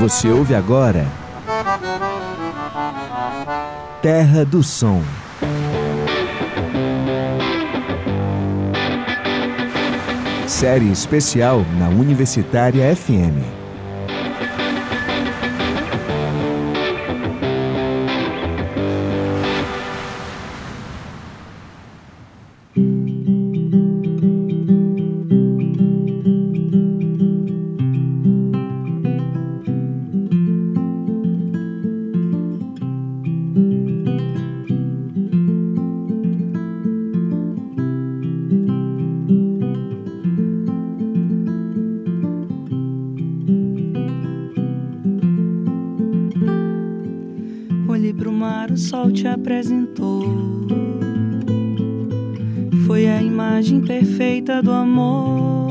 Você ouve agora Terra do Som. Série especial na Universitária FM. Sol te apresentou. Foi a imagem perfeita do amor.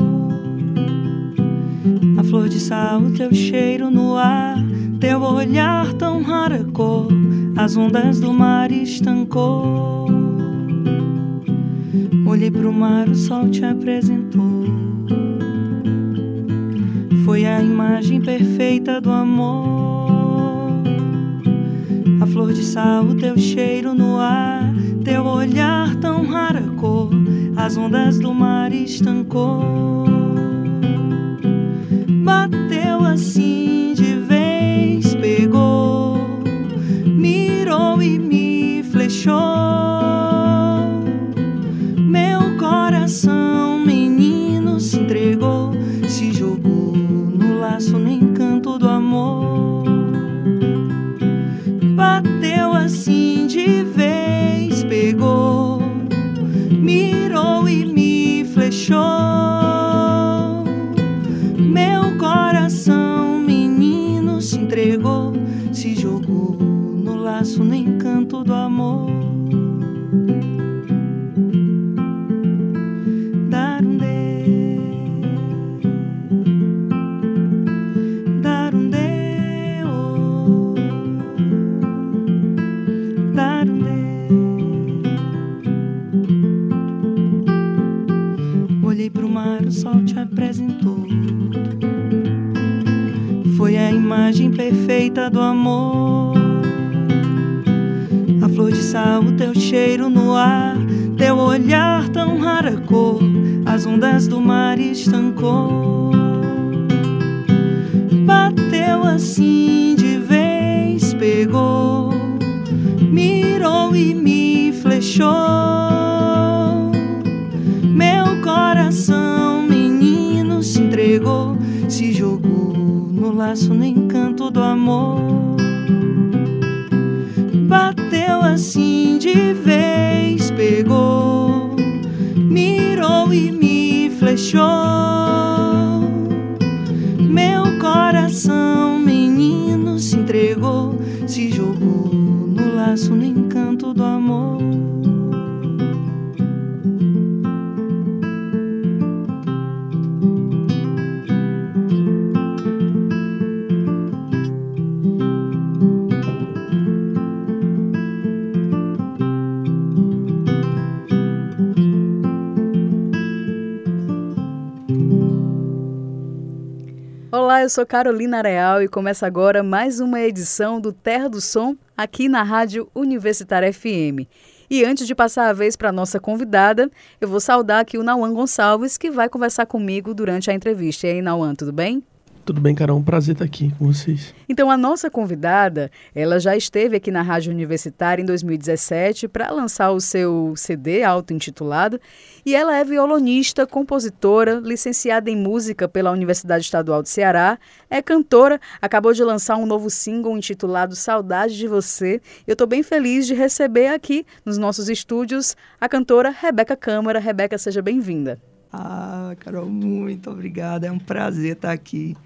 A flor de sal, teu cheiro no ar, teu olhar tão rara cor, as ondas do mar estancou. Olhei pro mar, o sol te apresentou. Foi a imagem perfeita do amor flor de sal, o teu cheiro no ar, teu olhar tão rara cor, as ondas do mar estancou. Bateu assim de vez, pegou, mirou e me flechou. Teu olhar tão rara cor, as ondas do mar estancou. Bateu assim de vez, pegou, mirou e me flechou. Meu coração, menino, se entregou, se jogou no laço, no encanto do amor. Bateu assim de vez, pegou, mirou e me flechou. Meu coração, menino, se entregou, se jogou no laço, no encanto do amor. Eu sou Carolina Real e começa agora mais uma edição do Terra do Som aqui na Rádio Universitária FM. E antes de passar a vez para a nossa convidada, eu vou saudar aqui o Nauan Gonçalves, que vai conversar comigo durante a entrevista. E aí, Nauan, tudo bem? Tudo bem, Carol? Um prazer estar aqui com vocês. Então, a nossa convidada, ela já esteve aqui na Rádio Universitária em 2017 para lançar o seu CD auto-intitulado. E ela é violonista, compositora, licenciada em música pela Universidade Estadual do Ceará, é cantora, acabou de lançar um novo single intitulado Saudade de Você. Eu estou bem feliz de receber aqui nos nossos estúdios a cantora Rebeca Câmara. Rebeca, seja bem-vinda. Ah, Carol, muito obrigada. É um prazer estar aqui.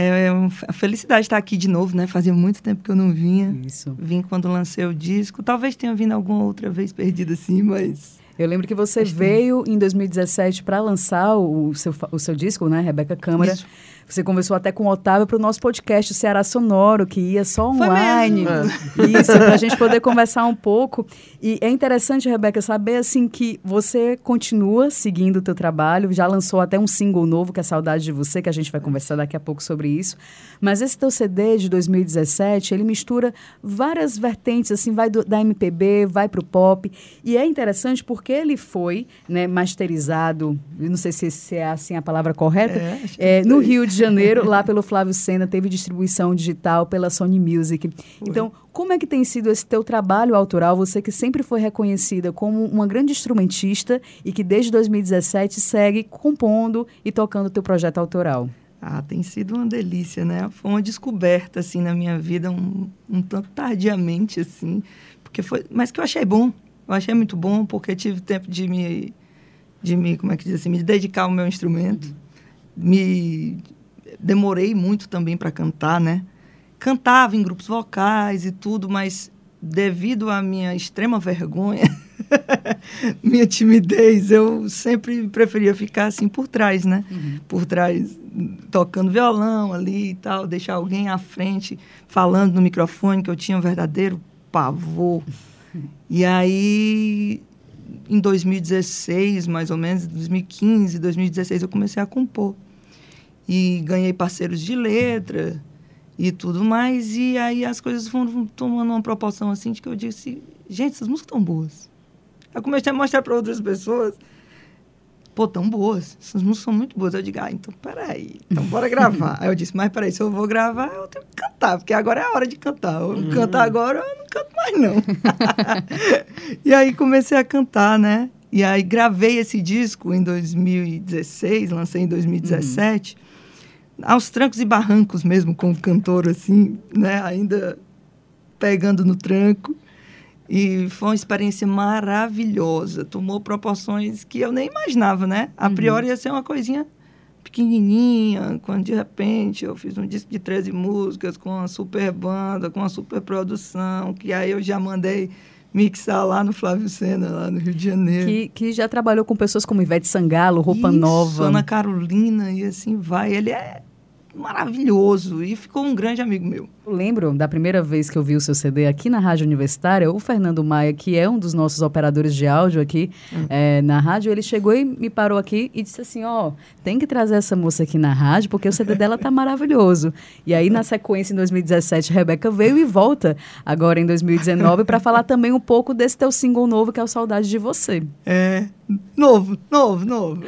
É, é uma felicidade estar aqui de novo, né? Fazia muito tempo que eu não vinha. Isso. Vim quando lancei o disco. Talvez tenha vindo alguma outra vez perdida assim, mas Eu lembro que você veio em 2017 para lançar o seu, o seu disco, né, Rebeca Câmara. Isso. Você conversou até com o Otávio para o nosso podcast o Ceará Sonoro, que ia só online. Isso, para a gente poder conversar um pouco. E é interessante, Rebeca, saber assim que você continua seguindo o teu trabalho, já lançou até um single novo, que é Saudade de Você, que a gente vai conversar daqui a pouco sobre isso. Mas esse teu CD de 2017, ele mistura várias vertentes, assim, vai do, da MPB, vai para o pop. E é interessante porque ele foi né, masterizado, não sei se, se é assim a palavra correta, é, é, no Rio de Janeiro, lá pelo Flávio Sena, teve distribuição digital pela Sony Music. Foi. Então, como é que tem sido esse teu trabalho autoral? Você que sempre foi reconhecida como uma grande instrumentista e que desde 2017 segue compondo e tocando o teu projeto autoral. Ah, tem sido uma delícia, né? Foi uma descoberta, assim, na minha vida, um, um tanto tardiamente, assim, porque foi... Mas que eu achei bom. Eu achei muito bom, porque tive tempo de me... De me, como é que diz assim, me dedicar ao meu instrumento. Uhum. Me demorei muito também para cantar, né? Cantava em grupos vocais e tudo, mas devido à minha extrema vergonha, minha timidez, eu sempre preferia ficar assim por trás, né? Uhum. Por trás, tocando violão ali e tal, deixar alguém à frente falando no microfone, que eu tinha um verdadeiro pavor. E aí, em 2016, mais ou menos, 2015, 2016, eu comecei a compor e ganhei parceiros de letra e tudo mais. E aí as coisas foram tomando uma proporção assim de que eu disse, gente, essas músicas estão boas. Eu comecei a mostrar para outras pessoas, pô, tão boas, essas músicas são muito boas. Eu digo, ah, então peraí, então bora gravar. aí eu disse, mas peraí, se eu vou gravar, eu tenho que cantar, porque agora é a hora de cantar. Eu uhum. cantar agora, eu não canto mais não. e aí comecei a cantar, né? E aí gravei esse disco em 2016, lancei em 2017. Uhum aos trancos e barrancos mesmo com o cantor assim, né, ainda pegando no tranco. E foi uma experiência maravilhosa. Tomou proporções que eu nem imaginava, né? A uhum. priori ia ser uma coisinha pequenininha, quando de repente eu fiz um disco de 13 músicas com uma super banda, com uma super produção, que aí eu já mandei mixar lá no Flávio Sena, lá no Rio de Janeiro. Que, que já trabalhou com pessoas como Ivete Sangalo, Roupa Isso, Nova. Ana Carolina, e assim vai. Ele é maravilhoso e ficou um grande amigo meu. Eu lembro da primeira vez que eu vi o seu CD aqui na Rádio Universitária, o Fernando Maia, que é um dos nossos operadores de áudio aqui hum. é, na rádio, ele chegou e me parou aqui e disse assim: Ó, oh, tem que trazer essa moça aqui na rádio, porque o CD dela tá maravilhoso. E aí, na sequência, em 2017, Rebeca veio e volta agora em 2019 para falar também um pouco desse teu single novo, que é o Saudade de Você. É, novo, novo, novo.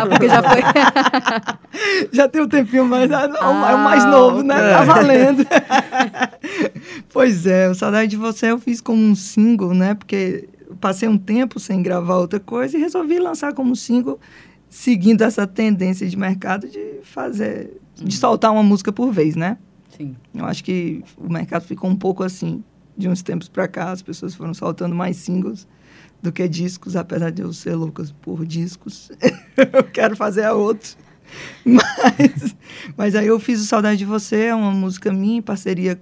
ah, porque já foi. já tem um tempinho mais. Ah, é o mais novo, né? Tá valendo. pois é, o Saudade de Você eu fiz como um single, né? Porque passei um tempo sem gravar outra coisa e resolvi lançar como single, seguindo essa tendência de mercado de fazer, de soltar uma música por vez, né? Sim. Eu acho que o mercado ficou um pouco assim, de uns tempos para cá, as pessoas foram soltando mais singles do que discos, apesar de eu ser loucas por discos. eu quero fazer a outro. Mas, mas aí eu fiz o Saudade de Você, é uma música minha em parceria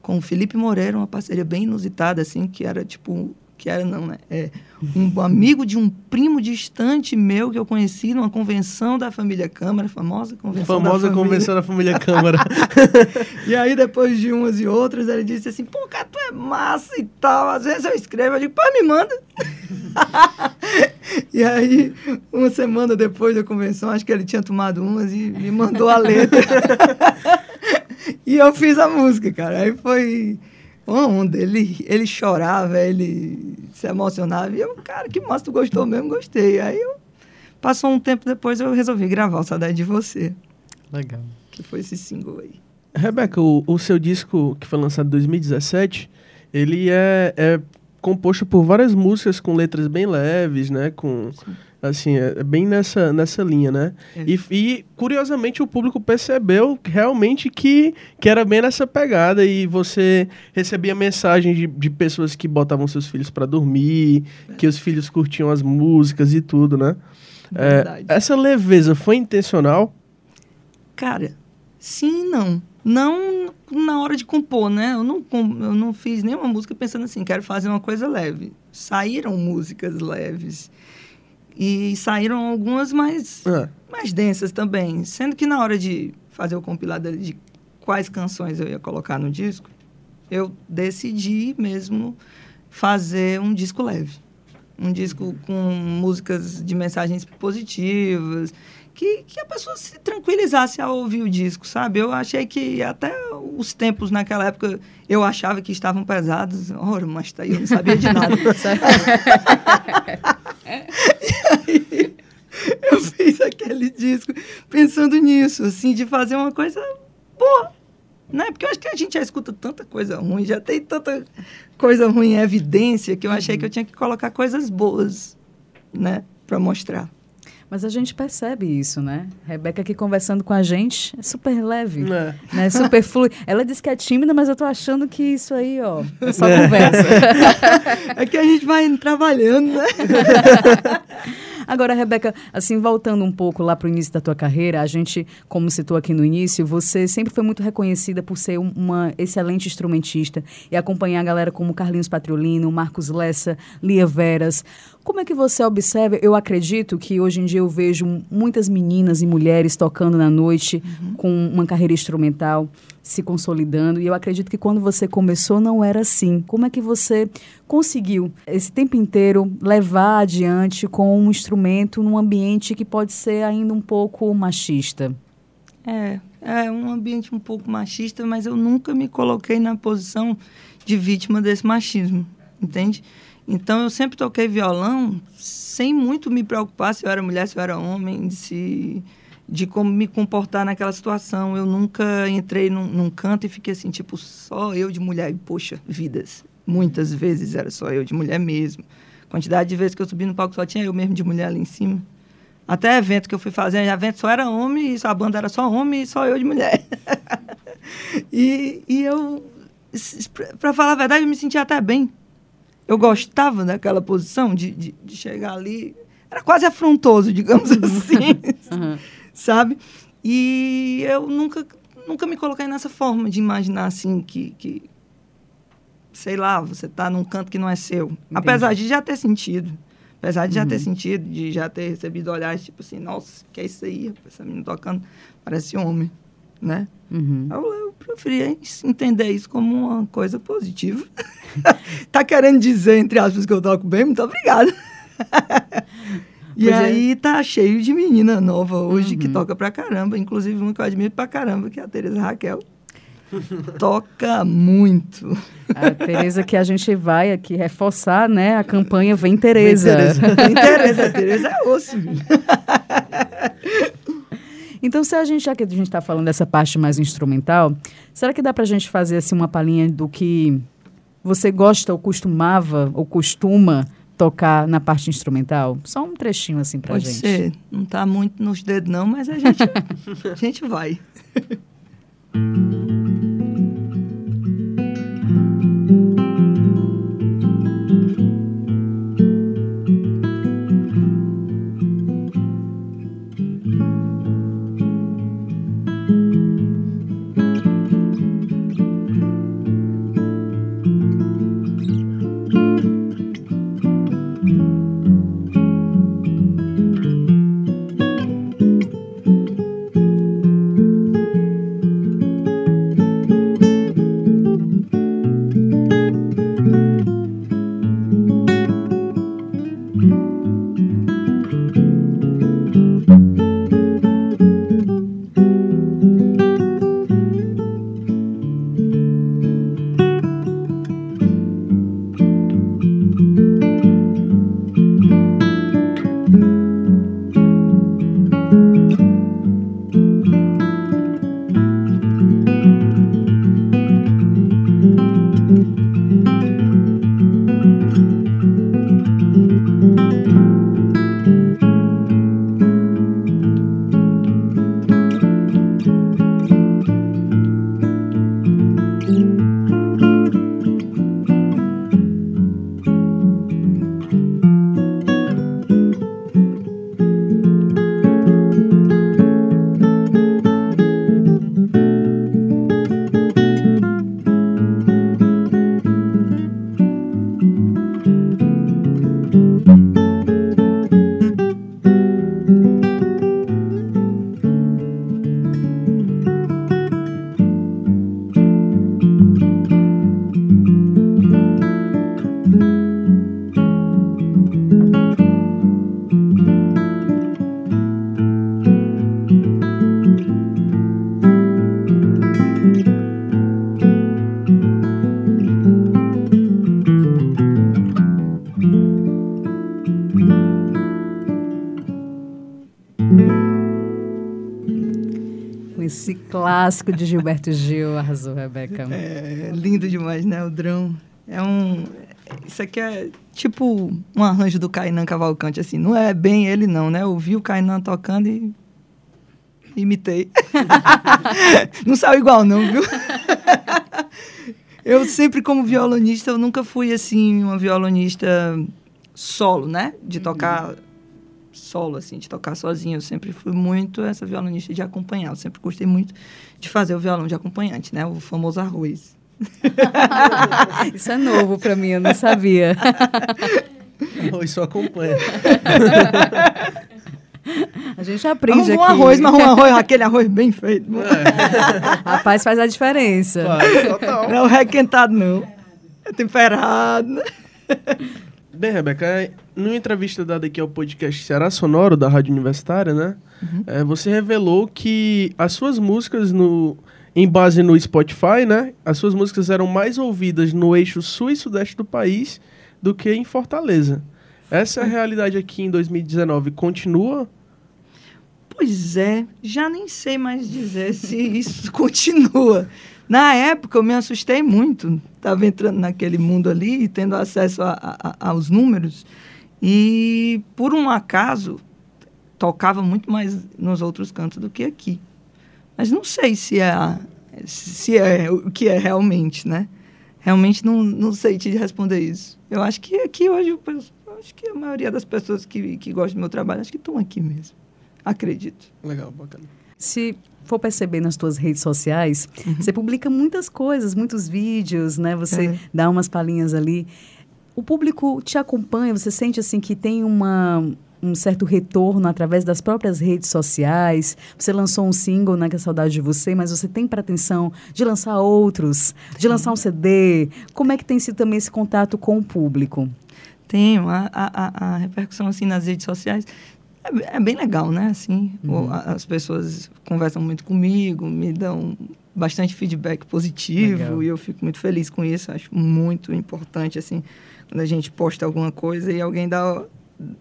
com o Felipe Moreira, uma parceria bem inusitada, assim, que era tipo. Que era, não, né? É um amigo de um primo distante meu que eu conheci numa convenção da família Câmara, famosa convenção famosa da família. convenção da família Câmara. e aí, depois de umas e outras, ele disse assim: pô, cara, tu é massa e tal. Às vezes eu escrevo, eu digo, pô, me manda. e aí, uma semana depois da convenção, acho que ele tinha tomado umas e me mandou a letra. e eu fiz a música, cara. Aí foi uma onda. Ele, ele chorava, ele se emocionava. E eu, cara, que massa, tu gostou mesmo? Gostei. Aí eu, passou um tempo depois, eu resolvi gravar o Saudade de Você. Legal. Que foi esse single aí. Rebeca, o, o seu disco que foi lançado em 2017, ele é, é composto por várias músicas com letras bem leves, né? Com, assim, é, é bem nessa, nessa linha, né? É. E, e, curiosamente, o público percebeu realmente que, que era bem nessa pegada e você recebia mensagens de, de pessoas que botavam seus filhos para dormir, é. que os filhos curtiam as músicas e tudo, né? É, essa leveza foi intencional? Cara, sim e não. Não na hora de compor, né? Eu não, eu não fiz nenhuma música pensando assim, quero fazer uma coisa leve. Saíram músicas leves. E saíram algumas mais, é. mais densas também. Sendo que na hora de fazer o compilado de quais canções eu ia colocar no disco, eu decidi mesmo fazer um disco leve. Um disco com músicas de mensagens positivas, que, que a pessoa se tranquilizasse ao ouvir o disco, sabe? Eu achei que até os tempos naquela época eu achava que estavam pesados. Ora, mas tá aí, eu não sabia de nada. aí, eu fiz aquele disco pensando nisso, assim, de fazer uma coisa boa. Né? Porque eu acho que a gente já escuta tanta coisa ruim, já tem tanta coisa ruim em evidência, que eu achei que eu tinha que colocar coisas boas, né? Para mostrar. Mas a gente percebe isso, né? Rebeca aqui conversando com a gente é super leve, é. né? Super fluido. Ela disse que é tímida, mas eu tô achando que isso aí, ó, é só é. conversa. é que a gente vai trabalhando, né? Agora, Rebeca, assim, voltando um pouco lá para o início da tua carreira, a gente, como citou aqui no início, você sempre foi muito reconhecida por ser uma excelente instrumentista e acompanhar a galera como Carlinhos Patriolino, Marcos Lessa, Lia Veras. Como é que você observa? Eu acredito que hoje em dia eu vejo muitas meninas e mulheres tocando na noite uhum. com uma carreira instrumental se consolidando. E eu acredito que quando você começou não era assim. Como é que você conseguiu esse tempo inteiro levar adiante com um instrumento num ambiente que pode ser ainda um pouco machista? É, é um ambiente um pouco machista, mas eu nunca me coloquei na posição de vítima desse machismo, entende? Então eu sempre toquei violão sem muito me preocupar se eu era mulher, se eu era homem, se de como me comportar naquela situação. Eu nunca entrei num, num, canto e fiquei assim, tipo, só eu de mulher. E, poxa, vidas. Muitas vezes era só eu de mulher mesmo. Quantidade de vezes que eu subi no palco só tinha eu mesmo de mulher ali em cima. Até evento que eu fui fazer, evento só era homem, e a banda era só homem e só eu de mulher. e, e eu, para falar a verdade, eu me sentia até bem. Eu gostava daquela posição de, de, de chegar ali. Era quase afrontoso, digamos assim. Uhum sabe? E eu nunca, nunca me coloquei nessa forma de imaginar assim que, que sei lá, você está num canto que não é seu. Entendi. Apesar de já ter sentido. Apesar de uhum. já ter uhum. sentido, de já ter recebido olhares tipo assim, nossa, que é isso aí? Essa menina tocando, parece homem, né? Uhum. Eu, eu preferia entender isso como uma coisa positiva. tá querendo dizer, entre aspas, que eu toco bem? Muito obrigada. E pois é. aí é. tá cheio de menina nova hoje uhum. que toca pra caramba. Inclusive uma que eu admiro pra caramba, que é a Tereza Raquel. toca muito. A Tereza que a gente vai aqui reforçar, né? A campanha Vem Tereza. Vem Tereza, Tereza. É osso. Então, se a gente, já que a gente está falando dessa parte mais instrumental, será que dá para a gente fazer assim uma palhinha do que você gosta ou costumava ou costuma tocar na parte instrumental? Só um trechinho assim Pode gente. Pode ser. Não tá muito nos dedos não, mas a gente, a gente vai. うん。Clássico de Gilberto Gil. Arrasou, Rebeca. É lindo demais, né? O drão. É um. Isso aqui é tipo um arranjo do Kainan Cavalcante, assim. Não é bem ele, não, né? Eu vi o Kainan tocando e. Imitei. não saiu igual, não, viu? eu sempre, como violonista, eu nunca fui, assim, uma violonista solo, né? De tocar solo, assim, de tocar sozinho. Eu sempre fui muito essa violonista de acompanhar. Eu sempre gostei muito de fazer o violão de acompanhante, né? O famoso arroz. Isso é novo para mim, eu não sabia. Arroz só acompanha. A gente aprende Arruma aqui. um arroz, mas um arroz, aquele arroz bem feito. É. Rapaz, faz a diferença. Vai, total. Não é o requentado, não. É temperado. Bem, Rebeca, numa entrevista dada aqui ao podcast Ceará Sonoro, da Rádio Universitária, né? é, você revelou que as suas músicas, no, em base no Spotify, né? As suas músicas eram mais ouvidas no eixo sul e sudeste do país do que em Fortaleza. Essa é realidade aqui em 2019. Continua? Pois é, já nem sei mais dizer se isso continua. Na época eu me assustei muito. Estava entrando naquele mundo ali e tendo acesso a- a- a- aos números. E, por um acaso, tocava muito mais nos outros cantos do que aqui. Mas não sei se é, se é o que é realmente, né? Realmente não, não sei te responder isso. Eu acho que aqui hoje, eu penso- eu acho que a maioria das pessoas que, que gostam do meu trabalho, acho que estão aqui mesmo. Acredito. Legal, bacana. Se for perceber nas tuas redes sociais, você publica muitas coisas, muitos vídeos, né? Você É. dá umas palhinhas ali. O público te acompanha, você sente assim que tem uma um certo retorno através das próprias redes sociais. Você lançou um single, né, que é Saudade de Você, mas você tem pretensão de lançar outros, de lançar um CD. Como é que tem sido também esse contato com o público? Tenho. A, a, a- a repercussão, assim, nas redes sociais é, é bem legal, né? Assim, a- as pessoas conversam muito comigo, me dão bastante feedback positivo Legal. e eu fico muito feliz com isso. Acho muito importante, assim, quando a gente posta alguma coisa e alguém dá...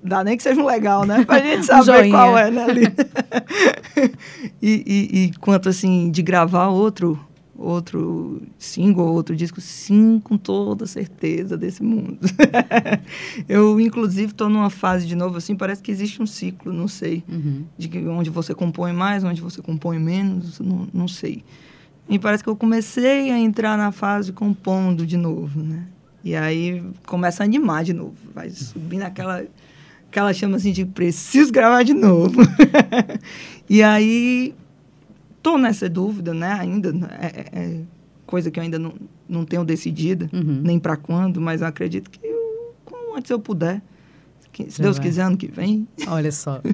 Dá nem que seja um legal, né? Pra gente saber qual é, né? E, e, e quanto, assim, de gravar outro outro single, outro disco, sim, com toda certeza desse mundo. eu, inclusive, estou numa fase de novo, assim, parece que existe um ciclo, não sei, de que onde você compõe mais, onde você compõe menos, não, não sei. E parece que eu comecei a entrar na fase compondo de novo, né? E aí começa a animar de novo, vai subir naquela aquela chama assim de preciso gravar de novo. e aí tô nessa dúvida, né? Ainda é, é- é coisa que eu ainda não, não tenho decidida, Uhum. nem para quando, mas eu acredito que eu, como antes eu puder, que, se Já Deus vai. quiser ano que vem. Olha só.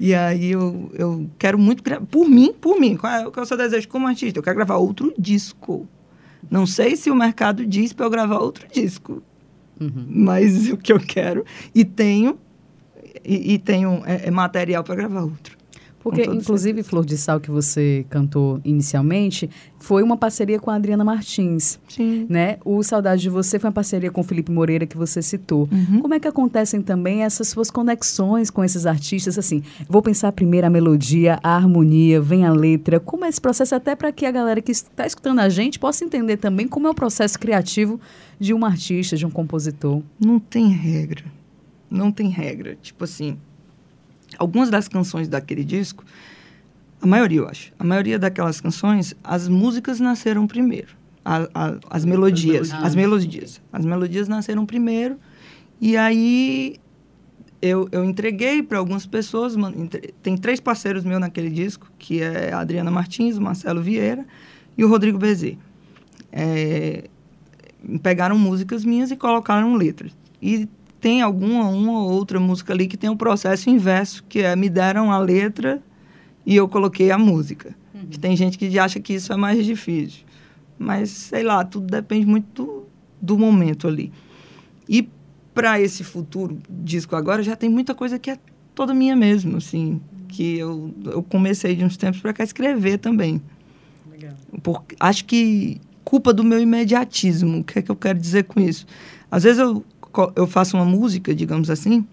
E aí eu, eu quero muito por mim, por mim, qual é, qual é o seu desejo como artista? Eu quero gravar outro disco. Não sei se o mercado diz para eu gravar outro disco, Uhum. mas o que eu quero e tenho e, e tenho é, é material para gravar outro. Porque, inclusive, certeza. Flor de Sal, que você cantou inicialmente, foi uma parceria com a Adriana Martins. Sim. Né? O Saudade de Você foi uma parceria com o Felipe Moreira, que você citou. Uhum. Como é que acontecem também essas suas conexões com esses artistas? Assim, vou pensar primeiro a melodia, a harmonia, vem a letra. Como é esse processo? Até para que a galera que está escutando a gente possa entender também como é o processo criativo de um artista, de um compositor. Não tem regra. Não tem regra. Tipo assim, algumas das canções daquele disco, a maioria, eu acho, a maioria daquelas canções, as músicas nasceram primeiro. A- a- as melodias. As melodias. As melodias nasceram primeiro. E aí eu, eu entreguei para algumas pessoas. Tem três parceiros meus naquele disco, que é a Adriana Martins, o Marcelo Vieira e o Rodrigo Bezê. É, pegaram músicas minhas e colocaram letras. E tem alguma uma ou outra música ali que tem o processo inverso, que é me deram a letra e eu coloquei a música. Que Tem gente que acha que isso é mais difícil. Mas, sei lá, tudo depende muito do, do momento ali. E para esse futuro disco agora, já tem muita coisa que é toda minha mesmo, assim. Que eu, eu comecei de uns tempos para cá escrever também. Por, acho que culpa do meu imediatismo. O que é que eu quero dizer com isso? Às vezes eu, eu faço uma música, digamos assim,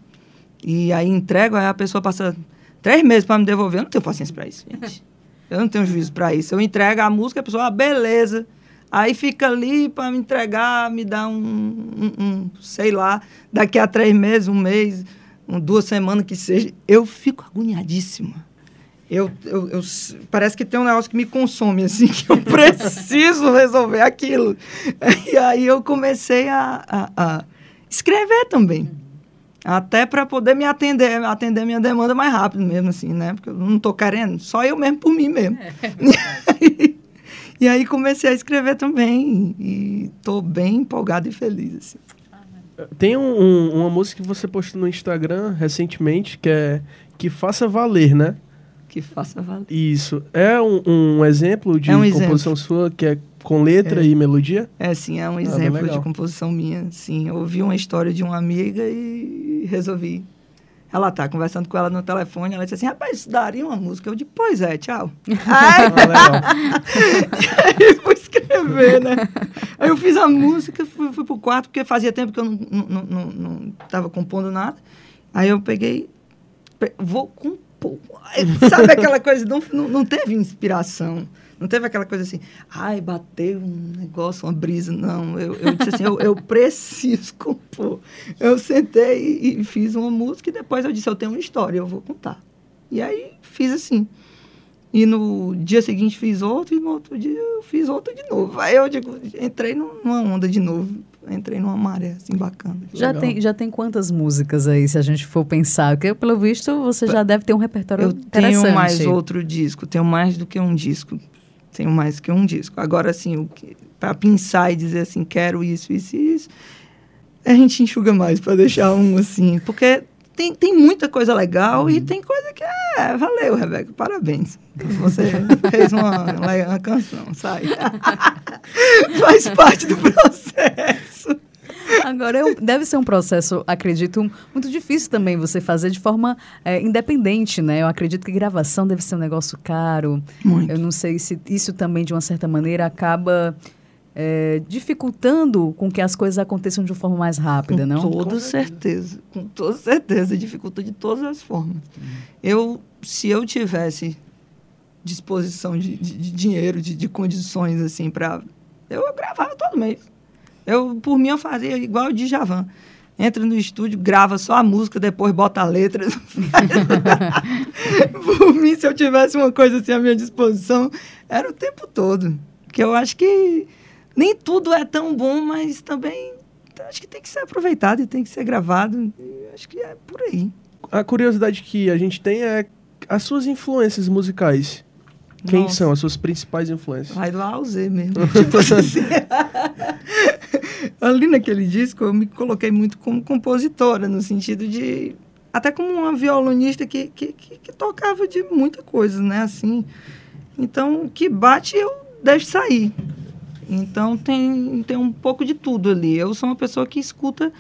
e aí entrego, aí a pessoa passa três meses para me devolver. Eu não tenho paciência para isso, gente. Eu não tenho juízo para isso. Eu entrego a música, a pessoa, ah, beleza. Aí fica ali para me entregar, me dá um, um, um, sei lá, daqui a três meses, um mês, um, duas semanas que seja. Eu fico agoniadíssima. Eu, eu, eu, parece que tem um negócio que me consome, assim, que eu preciso resolver aquilo. E aí eu comecei a, a, a escrever também. Até para poder me atender, atender minha demanda mais rápido mesmo, assim, né? Porque eu não estou querendo, só eu mesmo por mim mesmo. É. E aí comecei a escrever também e estou bem empolgado e feliz. Assim. Tem um, um, uma música que você postou no Instagram recentemente que é Que Faça Valer, né? Que Faça Valer. Isso. É um, um exemplo de é um composição exemplo. sua que é com letra é. e melodia? É, sim, é um ah, exemplo de composição minha. Sim, eu ouvi uma história de uma amiga e resolvi ela tá conversando com ela no telefone, ela disse assim, rapaz, isso daria uma música. Eu disse, pois é, tchau. Aí, aí fui escrever, né? Aí eu fiz a música, fui, fui pro quarto, porque fazia tempo que eu não, não, não, não compondo nada. Aí eu peguei, vou compor. Sabe aquela coisa, não, não, não teve inspiração. Não teve aquela coisa assim, ai, bateu um negócio, uma brisa. Não, eu, eu disse assim, eu, eu preciso compor. Eu sentei e, e, fiz uma música e depois eu disse, eu tenho uma história, eu vou contar. E aí fiz assim. E no dia seguinte fiz outro e no outro dia eu fiz outro de novo. Aí eu digo, entrei numa onda de novo. Entrei numa maré assim bacana. Já tem, já tem quantas músicas aí, se a gente for pensar? Porque, pelo visto, você já deve ter um repertório eu interessante. Eu tenho mais outro disco, tenho mais do que um disco tenho mais que um disco. Agora, assim, para pensar e dizer assim, quero isso, isso e isso, a gente enxuga mais para deixar um assim, porque tem, tem muita coisa legal uhum. e tem coisa que é, valeu, Rebeca, parabéns. Você fez uma, uma canção, sai. Faz parte do processo. Agora, eu, deve ser um processo, acredito, muito difícil também você fazer de forma é, independente, né? Eu acredito que gravação deve ser um negócio caro. Muito. Eu não sei se isso também, de uma certa maneira, acaba é, dificultando com que as coisas aconteçam de uma forma mais rápida, com não? Toda com certeza, com toda certeza, dificulta de todas as formas. Hum. Eu, se eu tivesse disposição de, de, de dinheiro, de, de condições assim para, eu gravava todo mês. Eu, por mim, eu fazia igual o Djavan. Entra no estúdio, grava só a música, depois bota a letra. por mim, se eu tivesse uma coisa assim à minha disposição, era o tempo todo. Porque eu acho que nem tudo é tão bom, mas também acho que tem que ser aproveitado e tem que ser gravado. acho que é por aí. A curiosidade que a gente tem é as suas influências musicais. Quem Nossa. são as suas principais influências? Vai lá ao Z mesmo. tipo assim. Ali naquele disco eu me coloquei muito como compositora, no sentido de. Até como uma violonista que, que, que, que tocava de muita coisa, né? Assim. Então, o que bate eu deixo sair. Então tem, tem um pouco de tudo ali. Eu sou uma pessoa que escuta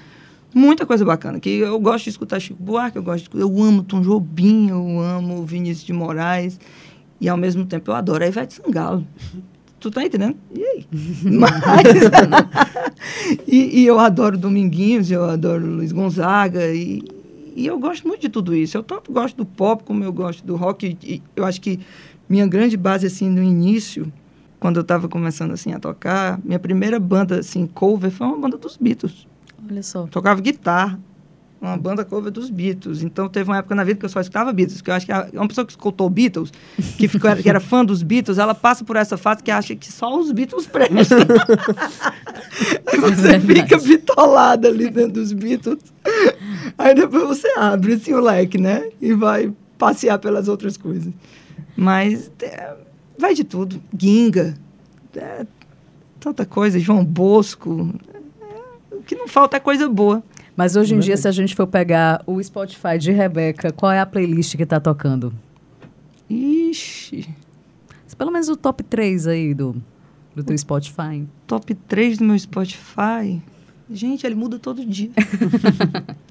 muita coisa bacana. Que eu gosto de escutar Chico Buarque, eu gosto de, eu amo Tom Jobim, eu amo Vinícius de Moraes. E ao mesmo tempo eu adoro a Ivete Sangalo. Tu tá entendendo? E aí? Mas, e, e, eu adoro Dominguinhos, eu adoro Luiz Gonzaga, e, e eu gosto muito de tudo isso. Eu tanto gosto do pop como eu gosto do rock. Eu acho que minha grande base, assim, no início, quando eu estava começando, assim, a tocar, minha primeira banda, assim, cover, foi uma banda dos Beatles. Olha só. Tocava guitarra uma banda cover dos Beatles. Então teve uma época na vida que eu só escutava Beatles, que eu acho que uma pessoa que escutou Beatles, que, ficou, que era fã dos Beatles, ela passa por essa fase que acha que só os Beatles prestam. Aí você é fica bitolada ali dentro dos Beatles. Aí depois você abre assim o leque, né? E vai passear pelas outras coisas. Mas é, vai de tudo. Ginga. É, tanta coisa. João Bosco. É, o que não falta é coisa boa. Mas hoje em dia, se a gente for pegar o Spotify de Rebeca, qual é a playlist que está tocando? Ixi. Pelo menos o top 3 aí do, do teu Spotify. Top 3 do meu Spotify? Gente, ele muda todo dia.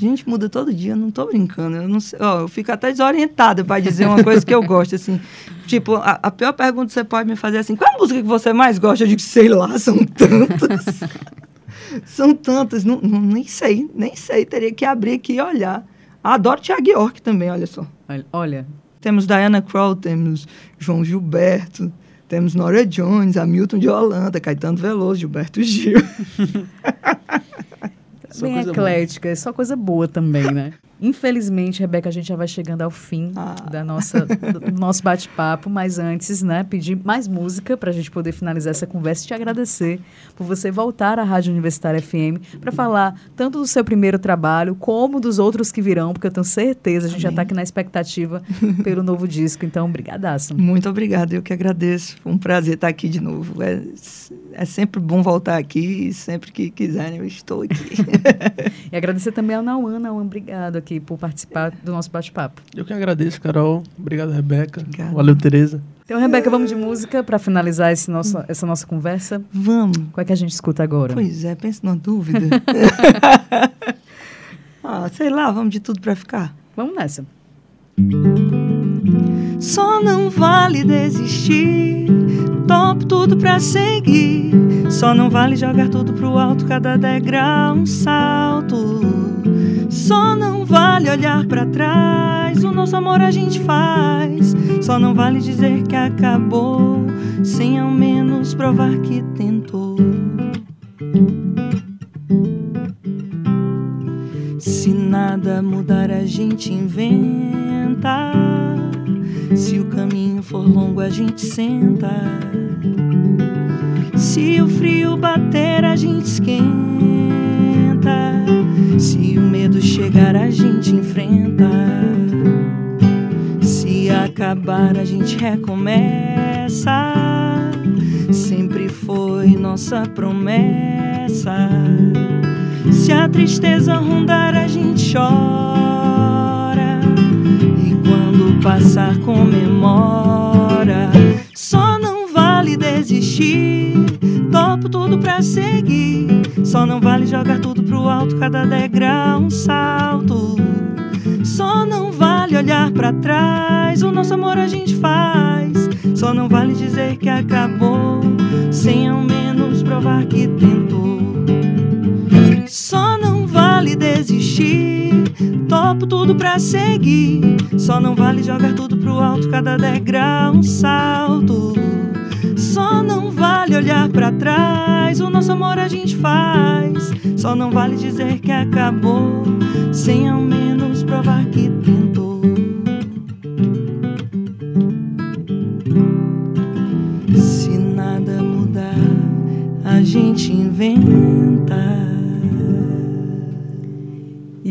Gente, muda todo dia, não tô brincando. Eu não sei, ó, eu fico até desorientada para dizer uma coisa que eu gosto, assim. Tipo, a, a, pior pergunta que você pode me fazer é assim: qual é a música que você mais gosta? Eu digo, sei lá, são tantas. São tantas, não, não, nem sei, nem sei. Teria que abrir aqui e olhar. Adoro Tiago York também, olha só. Olha. Temos Diana Krall, temos João Gilberto, temos Nora Jones, Hamilton de Holanda, Caetano Veloso, Gilberto Gil. Bem eclética, boa. é só coisa boa também, né? Infelizmente, Rebeca, a gente já vai chegando ao fim ah. da nossa, do nosso bate-papo, mas antes, né, pedir mais música para a gente poder finalizar essa conversa e te agradecer por você voltar à Rádio Universitária FM para falar tanto do seu primeiro trabalho como dos outros que virão, porque eu tenho certeza, a gente Amém. já está aqui na expectativa pelo novo disco. Então, brigadaço. Muito obrigada, eu que agradeço. Foi um prazer estar aqui de novo. É, é sempre bom voltar aqui e sempre que quiserem eu estou aqui. e agradecer também ao Nauan. Nauan, obrigado aqui aqui por participar do nosso bate-papo. Eu que agradeço, Carol. Obrigado, Rebeca. Obrigada. Valeu, Tereza. Então, Rebeca, vamos de música para finalizar esse nosso, essa nossa conversa? Vamos. Qual é que a gente escuta agora? Pois é, pense numa dúvida. ah, sei lá, vamos de tudo para ficar. Vamos nessa. Só não vale desistir, topo tudo pra seguir. Só não vale jogar tudo pro alto, cada degrau um salto. Só não vale olhar para trás, o nosso amor a gente faz. Só não vale dizer que acabou, sem ao menos provar que tentou. Se nada mudar, a gente inventa. Se o caminho for longo, a gente senta. Se o frio bater, a gente esquenta. Se o medo chegar, a gente enfrenta. Se acabar, a gente recomeça. Sempre foi nossa promessa. Se a tristeza rondar, a gente chora. E quando passar, comemora. Só não vale desistir. Topo tudo pra seguir. Só não vale jogar tudo pro alto, cada degrau um salto. Só não vale olhar para trás, o nosso amor a gente faz. Só não vale dizer que acabou, sem ao menos provar que tentou. Só não vale desistir, topo tudo pra seguir. Só não vale jogar tudo pro alto, cada degrau um salto. Só não vale olhar para trás, o nosso amor a gente faz. Só não vale dizer que acabou, sem ao menos provar que tentou. Se nada mudar, a gente inventa.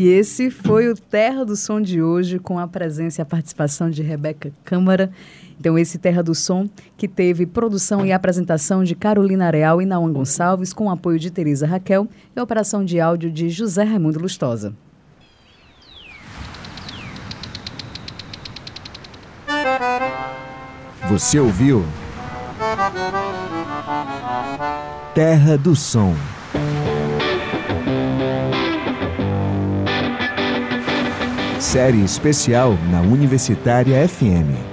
E esse foi o Terra do Som de hoje, com a presença e a participação de Rebeca Câmara. Então, esse Terra do Som, que teve produção e apresentação de Carolina Real e Nauan Gonçalves, com apoio de Teresa Raquel e operação de áudio de José Raimundo Lustosa. Você ouviu? Terra do Som. Série especial na Universitária FM.